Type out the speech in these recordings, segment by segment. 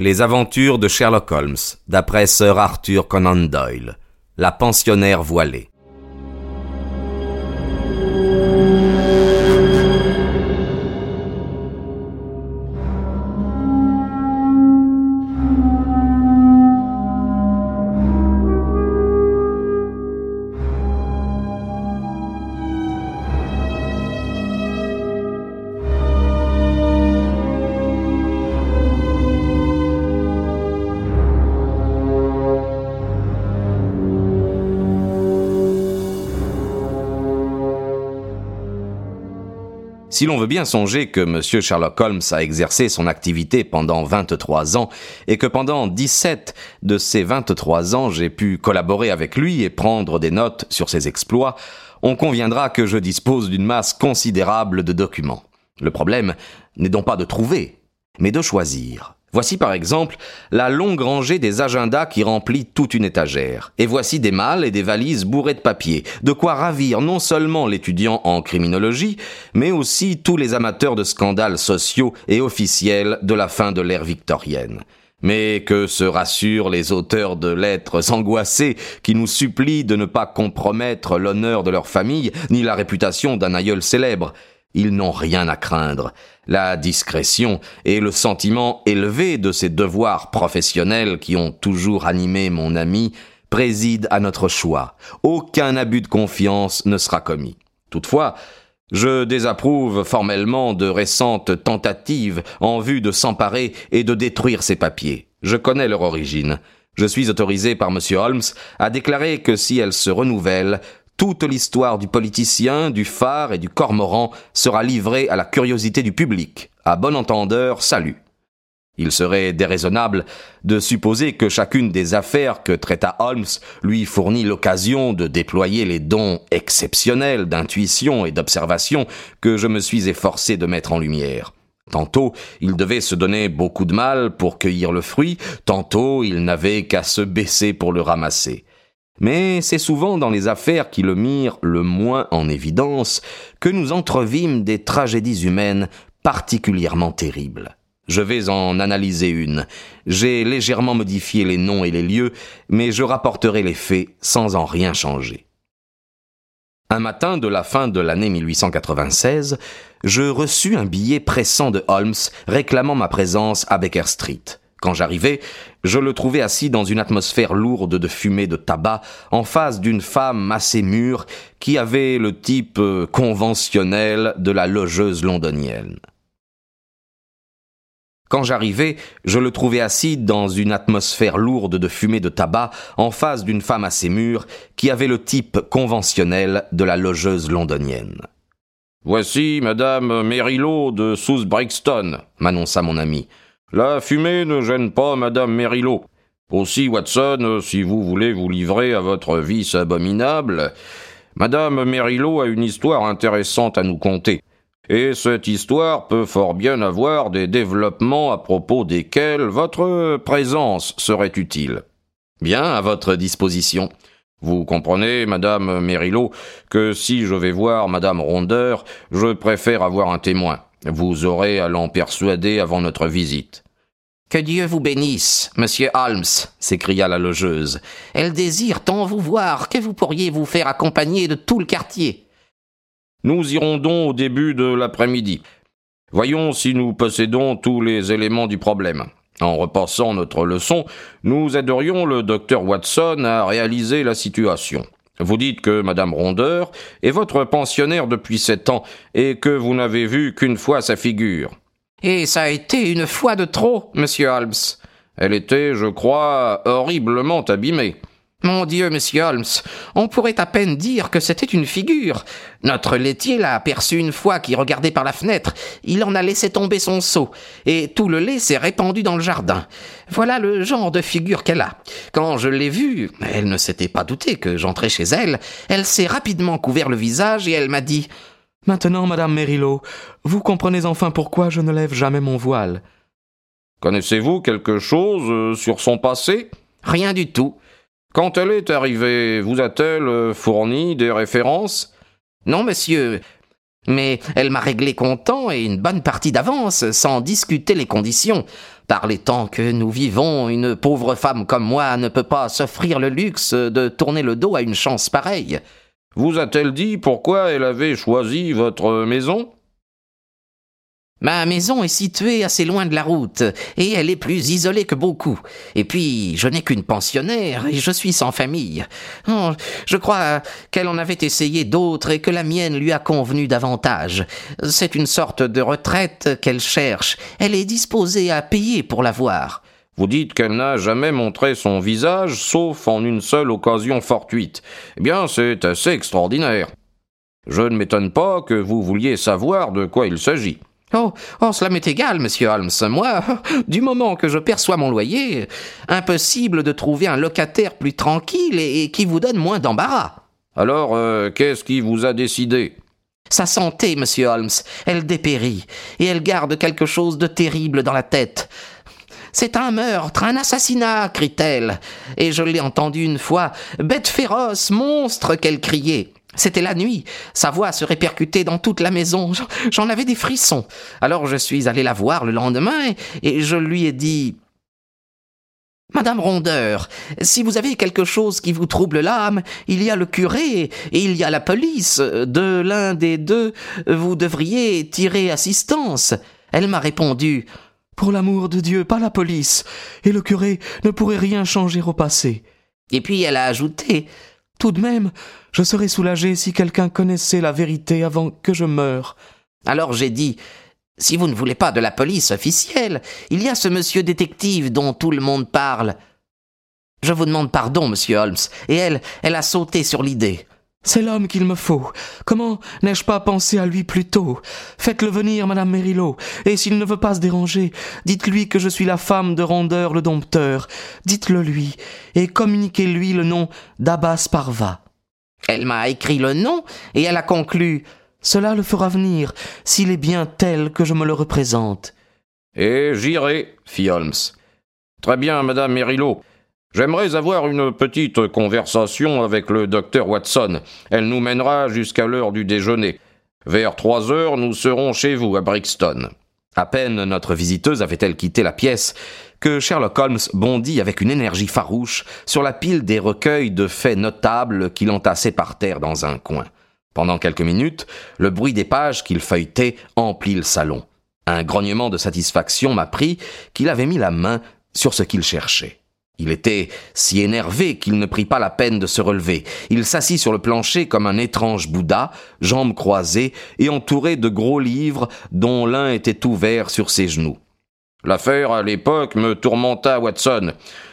Les aventures de Sherlock Holmes, d'après Sir Arthur Conan Doyle. La pensionnaire voilée. Si l'on veut bien songer que M. Sherlock Holmes a exercé son activité pendant 23 ans et que pendant 17 de ces 23 ans j'ai pu collaborer avec lui et prendre des notes sur ses exploits, on conviendra que je dispose d'une masse considérable de documents. Le problème n'est donc pas de trouver, mais de choisir. Voici par exemple la longue rangée des agendas qui remplit toute une étagère. Et voici des malles et des valises bourrées de papier, de quoi ravir non seulement l'étudiant en criminologie, mais aussi tous les amateurs de scandales sociaux et officiels de la fin de l'ère victorienne. Mais que se rassurent les auteurs de lettres angoissées qui nous supplient de ne pas compromettre l'honneur de leur famille ni la réputation d'un aïeul célèbre? Ils n'ont rien à craindre. La discrétion et le sentiment élevé de ces devoirs professionnels qui ont toujours animé mon ami président à notre choix. Aucun abus de confiance ne sera commis. Toutefois, je désapprouve formellement de récentes tentatives en vue de s'emparer et de détruire ces papiers. Je connais leur origine. Je suis autorisé par M. Holmes à déclarer que si elles se renouvellent, toute l'histoire du politicien, du phare et du cormoran sera livrée à la curiosité du public. À bon entendeur, salut. Il serait déraisonnable de supposer que chacune des affaires que traita Holmes lui fournit l'occasion de déployer les dons exceptionnels d'intuition et d'observation que je me suis efforcé de mettre en lumière. Tantôt, il devait se donner beaucoup de mal pour cueillir le fruit, tantôt il n'avait qu'à se baisser pour le ramasser. Mais c'est souvent dans les affaires qui le mirent le moins en évidence que nous entrevîmes des tragédies humaines particulièrement terribles. Je vais en analyser une. J'ai légèrement modifié les noms et les lieux, mais je rapporterai les faits sans en rien changer. Un matin de la fin de l'année 1896, je reçus un billet pressant de Holmes réclamant ma présence à Baker Street. Quand j'arrivai, je le trouvais assis dans une atmosphère lourde de fumée de tabac, en face d'une femme assez mûre qui avait le type euh, conventionnel de la logeuse londonienne. Quand j'arrivai, je le trouvais assis dans une atmosphère lourde de fumée de tabac, en face d'une femme assez mûre qui avait le type conventionnel de la logeuse londonienne. Voici Madame Merrilot de South Brixton, m'annonça mon ami. La fumée ne gêne pas Madame Merilot. Aussi, Watson, si vous voulez vous livrer à votre vice abominable, Madame Merilot a une histoire intéressante à nous conter. Et cette histoire peut fort bien avoir des développements à propos desquels votre présence serait utile. Bien, à votre disposition. Vous comprenez, Madame Merilot, que si je vais voir Madame Rondeur, je préfère avoir un témoin. Vous aurez à l'en persuader avant notre visite. Que Dieu vous bénisse, monsieur Holmes, s'écria la logeuse. Elle désire tant vous voir que vous pourriez vous faire accompagner de tout le quartier. Nous irons donc au début de l'après-midi. Voyons si nous possédons tous les éléments du problème. En repassant notre leçon, nous aiderions le docteur Watson à réaliser la situation. Vous dites que Madame Rondeur est votre pensionnaire depuis sept ans et que vous n'avez vu qu'une fois sa figure. Et ça a été une fois de trop, monsieur Holmes. Elle était, je crois, horriblement abîmée. Mon Dieu, monsieur Holmes, on pourrait à peine dire que c'était une figure. Notre laitier l'a aperçu une fois qui regardait par la fenêtre. Il en a laissé tomber son seau, et tout le lait s'est répandu dans le jardin. Voilà le genre de figure qu'elle a. Quand je l'ai vue, elle ne s'était pas doutée que j'entrais chez elle. Elle s'est rapidement couvert le visage et elle m'a dit Maintenant, Madame Merilot, vous comprenez enfin pourquoi je ne lève jamais mon voile. Connaissez-vous quelque chose euh, sur son passé? Rien du tout. Quand elle est arrivée, vous a-t-elle euh, fourni des références? Non, monsieur. Mais elle m'a réglé comptant et une bonne partie d'avance, sans discuter les conditions. Par les temps que nous vivons, une pauvre femme comme moi ne peut pas s'offrir le luxe de tourner le dos à une chance pareille. Vous a-t-elle dit pourquoi elle avait choisi votre maison? Ma maison est située assez loin de la route, et elle est plus isolée que beaucoup. Et puis, je n'ai qu'une pensionnaire, et je suis sans famille. Oh, je crois qu'elle en avait essayé d'autres et que la mienne lui a convenu davantage. C'est une sorte de retraite qu'elle cherche. Elle est disposée à payer pour l'avoir. Vous dites qu'elle n'a jamais montré son visage, sauf en une seule occasion fortuite. Eh bien, c'est assez extraordinaire. Je ne m'étonne pas que vous vouliez savoir de quoi il s'agit. Oh, oh, cela m'est égal, monsieur Holmes. Moi, du moment que je perçois mon loyer, impossible de trouver un locataire plus tranquille et, qui vous donne moins d'embarras. Alors, euh, qu'est-ce qui vous a décidé? Sa santé, monsieur Holmes. Elle dépérit, et elle garde quelque chose de terrible dans la tête. C'est un meurtre, un assassinat, crie-t-elle. Et je l'ai entendu une fois, bête féroce, monstre, qu'elle criait. C'était la nuit. Sa voix se répercutait dans toute la maison. J'en avais des frissons. Alors je suis allé la voir le lendemain et je lui ai dit Madame Rondeur, si vous avez quelque chose qui vous trouble l'âme, il y a le curé et il y a la police. De l'un des deux, vous devriez tirer assistance. Elle m'a répondu Pour l'amour de Dieu, pas la police. Et le curé ne pourrait rien changer au passé. Et puis elle a ajouté tout de même, je serais soulagé si quelqu'un connaissait la vérité avant que je meure. Alors j'ai dit Si vous ne voulez pas de la police officielle, il y a ce monsieur détective dont tout le monde parle. Je vous demande pardon, monsieur Holmes, et elle, elle a sauté sur l'idée. C'est l'homme qu'il me faut. Comment n'ai-je pas pensé à lui plus tôt? Faites-le venir, madame Mérillot, et s'il ne veut pas se déranger, dites-lui que je suis la femme de Rondeur le dompteur. Dites-le lui, et communiquez-lui le nom d'Abbas Parva. Elle m'a écrit le nom, et elle a conclu Cela le fera venir, s'il est bien tel que je me le représente. Et j'irai, fit Holmes. Très bien, madame Mérillot. J'aimerais avoir une petite conversation avec le docteur Watson. Elle nous mènera jusqu'à l'heure du déjeuner. Vers trois heures, nous serons chez vous à Brixton. À peine notre visiteuse avait-elle quitté la pièce que Sherlock Holmes bondit avec une énergie farouche sur la pile des recueils de faits notables qu'il entassait par terre dans un coin. Pendant quelques minutes, le bruit des pages qu'il feuilletait emplit le salon. Un grognement de satisfaction m'apprit qu'il avait mis la main sur ce qu'il cherchait. Il était si énervé qu'il ne prit pas la peine de se relever. Il s'assit sur le plancher comme un étrange Bouddha, jambes croisées et entouré de gros livres dont l'un était ouvert sur ses genoux. L'affaire à l'époque me tourmenta, Watson.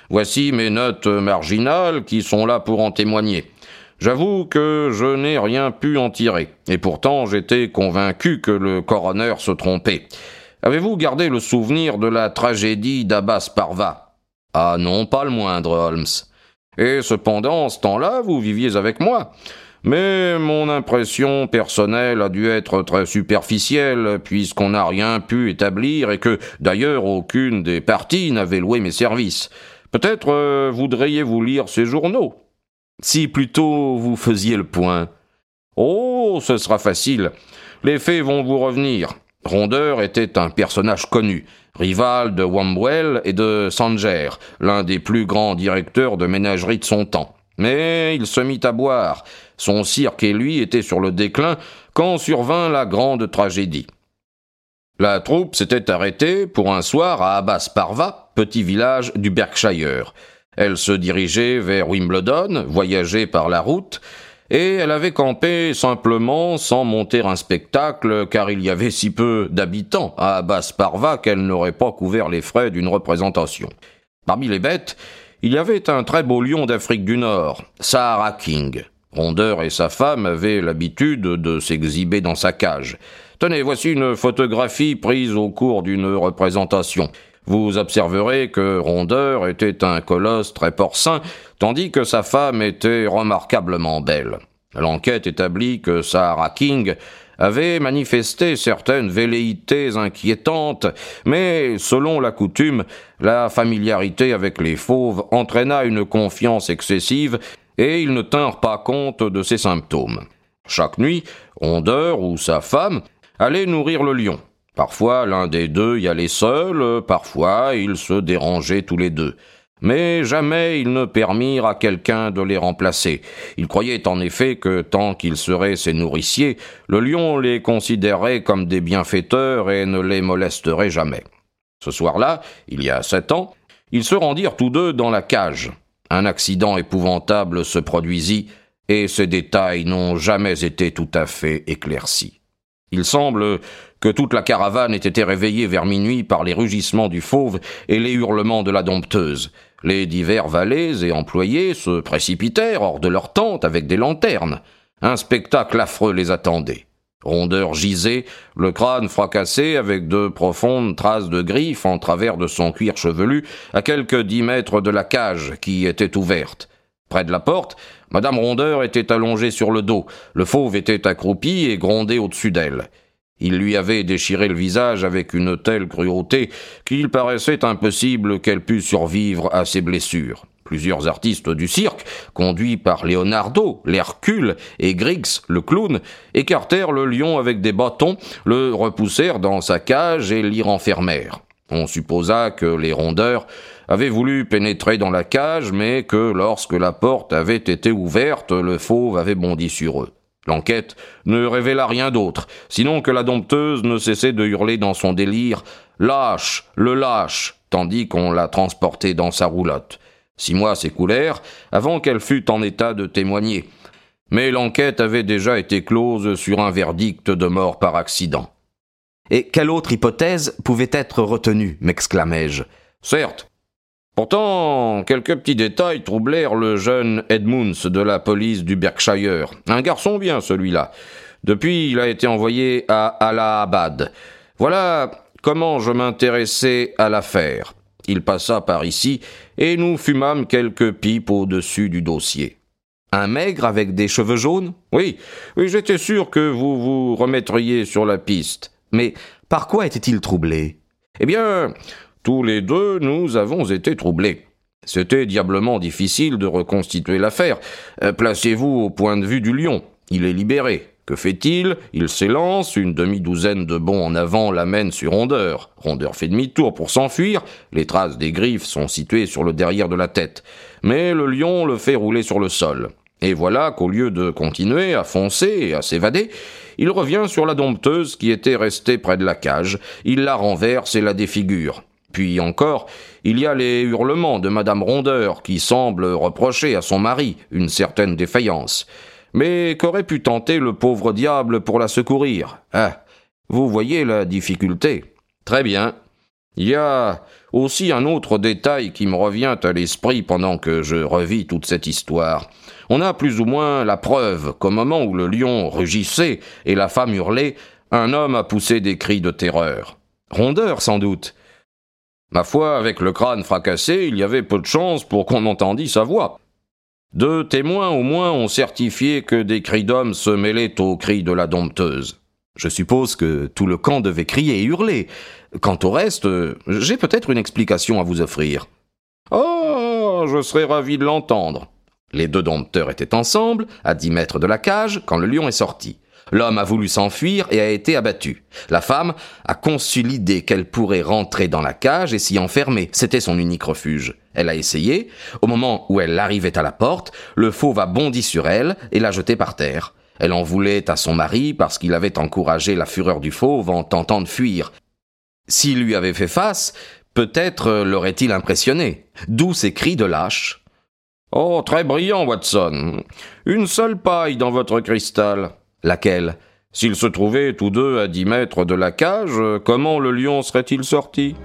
Voici mes notes marginales qui sont là pour en témoigner. J'avoue que je n'ai rien pu en tirer, et pourtant j'étais convaincu que le coroner se trompait. Avez-vous gardé le souvenir de la tragédie d'Abbas Parva? Ah non, pas le moindre, Holmes. Et cependant, en ce temps-là, vous viviez avec moi. Mais mon impression personnelle a dû être très superficielle, puisqu'on n'a rien pu établir et que, d'ailleurs, aucune des parties n'avait loué mes services. Peut-être euh, voudriez-vous lire ces journaux? Si plutôt vous faisiez le point. Oh, ce sera facile. Les faits vont vous revenir. Rondeur était un personnage connu, rival de Wamwell et de Sanger, l'un des plus grands directeurs de ménagerie de son temps. Mais il se mit à boire. Son cirque et lui étaient sur le déclin quand survint la grande tragédie. La troupe s'était arrêtée pour un soir à Abbas Parva, petit village du Berkshire. Elle se dirigeait vers Wimbledon, voyageait par la route, et elle avait campé simplement sans monter un spectacle car il y avait si peu d'habitants à Basse-Parva qu'elle n'aurait pas couvert les frais d'une représentation. Parmi les bêtes, il y avait un très beau lion d'Afrique du Nord, Sahara King. Rondeur et sa femme avaient l'habitude de s'exhiber dans sa cage. Tenez, voici une photographie prise au cours d'une représentation. Vous observerez que Rondeur était un colosse très porcin, tandis que sa femme était remarquablement belle. L'enquête établit que Sarah King avait manifesté certaines velléités inquiétantes, mais selon la coutume, la familiarité avec les fauves entraîna une confiance excessive et ils ne tinrent pas compte de ses symptômes. Chaque nuit, Rondeur ou sa femme allaient nourrir le lion. Parfois l'un des deux y allait seul, parfois ils se dérangeaient tous les deux. Mais jamais ils ne permirent à quelqu'un de les remplacer. Ils croyaient en effet que tant qu'ils seraient ses nourriciers, le lion les considérerait comme des bienfaiteurs et ne les molesterait jamais. Ce soir-là, il y a sept ans, ils se rendirent tous deux dans la cage. Un accident épouvantable se produisit, et ces détails n'ont jamais été tout à fait éclaircis. Il semble que toute la caravane ait été réveillée vers minuit par les rugissements du fauve et les hurlements de la dompteuse. Les divers valets et employés se précipitèrent hors de leur tente avec des lanternes. Un spectacle affreux les attendait. Rondeur gisait, le crâne fracassé avec de profondes traces de griffes en travers de son cuir chevelu, à quelques dix mètres de la cage qui était ouverte. Près de la porte, Madame Rondeur était allongée sur le dos, le fauve était accroupi et grondait au-dessus d'elle. Il lui avait déchiré le visage avec une telle cruauté qu'il paraissait impossible qu'elle pût survivre à ses blessures. Plusieurs artistes du cirque, conduits par Leonardo, l'Hercule et Griggs, le clown, écartèrent le lion avec des bâtons, le repoussèrent dans sa cage et l'y renfermèrent. On supposa que les rondeurs avaient voulu pénétrer dans la cage, mais que lorsque la porte avait été ouverte, le fauve avait bondi sur eux. L'enquête ne révéla rien d'autre, sinon que la dompteuse ne cessait de hurler dans son délire Lâche, le lâche, tandis qu'on la transportait dans sa roulotte. Six mois s'écoulèrent avant qu'elle fût en état de témoigner. Mais l'enquête avait déjà été close sur un verdict de mort par accident. Et quelle autre hypothèse pouvait être retenue m'exclamai-je. Certes. Pourtant, quelques petits détails troublèrent le jeune Edmunds de la police du Berkshire. Un garçon bien, celui-là. Depuis, il a été envoyé à Allahabad. Voilà comment je m'intéressais à l'affaire. Il passa par ici, et nous fumâmes quelques pipes au-dessus du dossier. Un maigre avec des cheveux jaunes? Oui, oui, j'étais sûr que vous vous remettriez sur la piste. Mais par quoi était-il troublé? Eh bien, tous les deux, nous avons été troublés. C'était diablement difficile de reconstituer l'affaire. Euh, placez-vous au point de vue du lion. Il est libéré. Que fait-il? Il s'élance, une demi-douzaine de bonds en avant l'amène sur Rondeur. Rondeur fait demi-tour pour s'enfuir, les traces des griffes sont situées sur le derrière de la tête. Mais le lion le fait rouler sur le sol. Et voilà qu'au lieu de continuer à foncer et à s'évader, il revient sur la dompteuse qui était restée près de la cage, il la renverse et la défigure. Puis encore, il y a les hurlements de Madame Rondeur qui semble reprocher à son mari une certaine défaillance. Mais qu'aurait pu tenter le pauvre diable pour la secourir? Ah, vous voyez la difficulté. Très bien. Il y a aussi un autre détail qui me revient à l'esprit pendant que je revis toute cette histoire. On a plus ou moins la preuve qu'au moment où le lion rugissait et la femme hurlait, un homme a poussé des cris de terreur. Rondeur, sans doute. Ma foi, avec le crâne fracassé, il y avait peu de chance pour qu'on entendît sa voix. Deux témoins au moins ont certifié que des cris d'hommes se mêlaient aux cris de la dompteuse. Je suppose que tout le camp devait crier et hurler. Quant au reste, j'ai peut-être une explication à vous offrir. Oh, je serais ravi de l'entendre. Les deux dompteurs étaient ensemble, à dix mètres de la cage, quand le lion est sorti. L'homme a voulu s'enfuir et a été abattu. La femme a conçu l'idée qu'elle pourrait rentrer dans la cage et s'y enfermer. C'était son unique refuge. Elle a essayé. Au moment où elle arrivait à la porte, le fauve a bondi sur elle et l'a jetée par terre. Elle en voulait à son mari parce qu'il avait encouragé la fureur du fauve en tentant de fuir. S'il lui avait fait face, peut-être l'aurait-il impressionné. D'où ces cris de lâche. Oh, très brillant, Watson. Une seule paille dans votre cristal. Laquelle? S'ils se trouvaient tous deux à dix mètres de la cage, comment le lion serait-il sorti?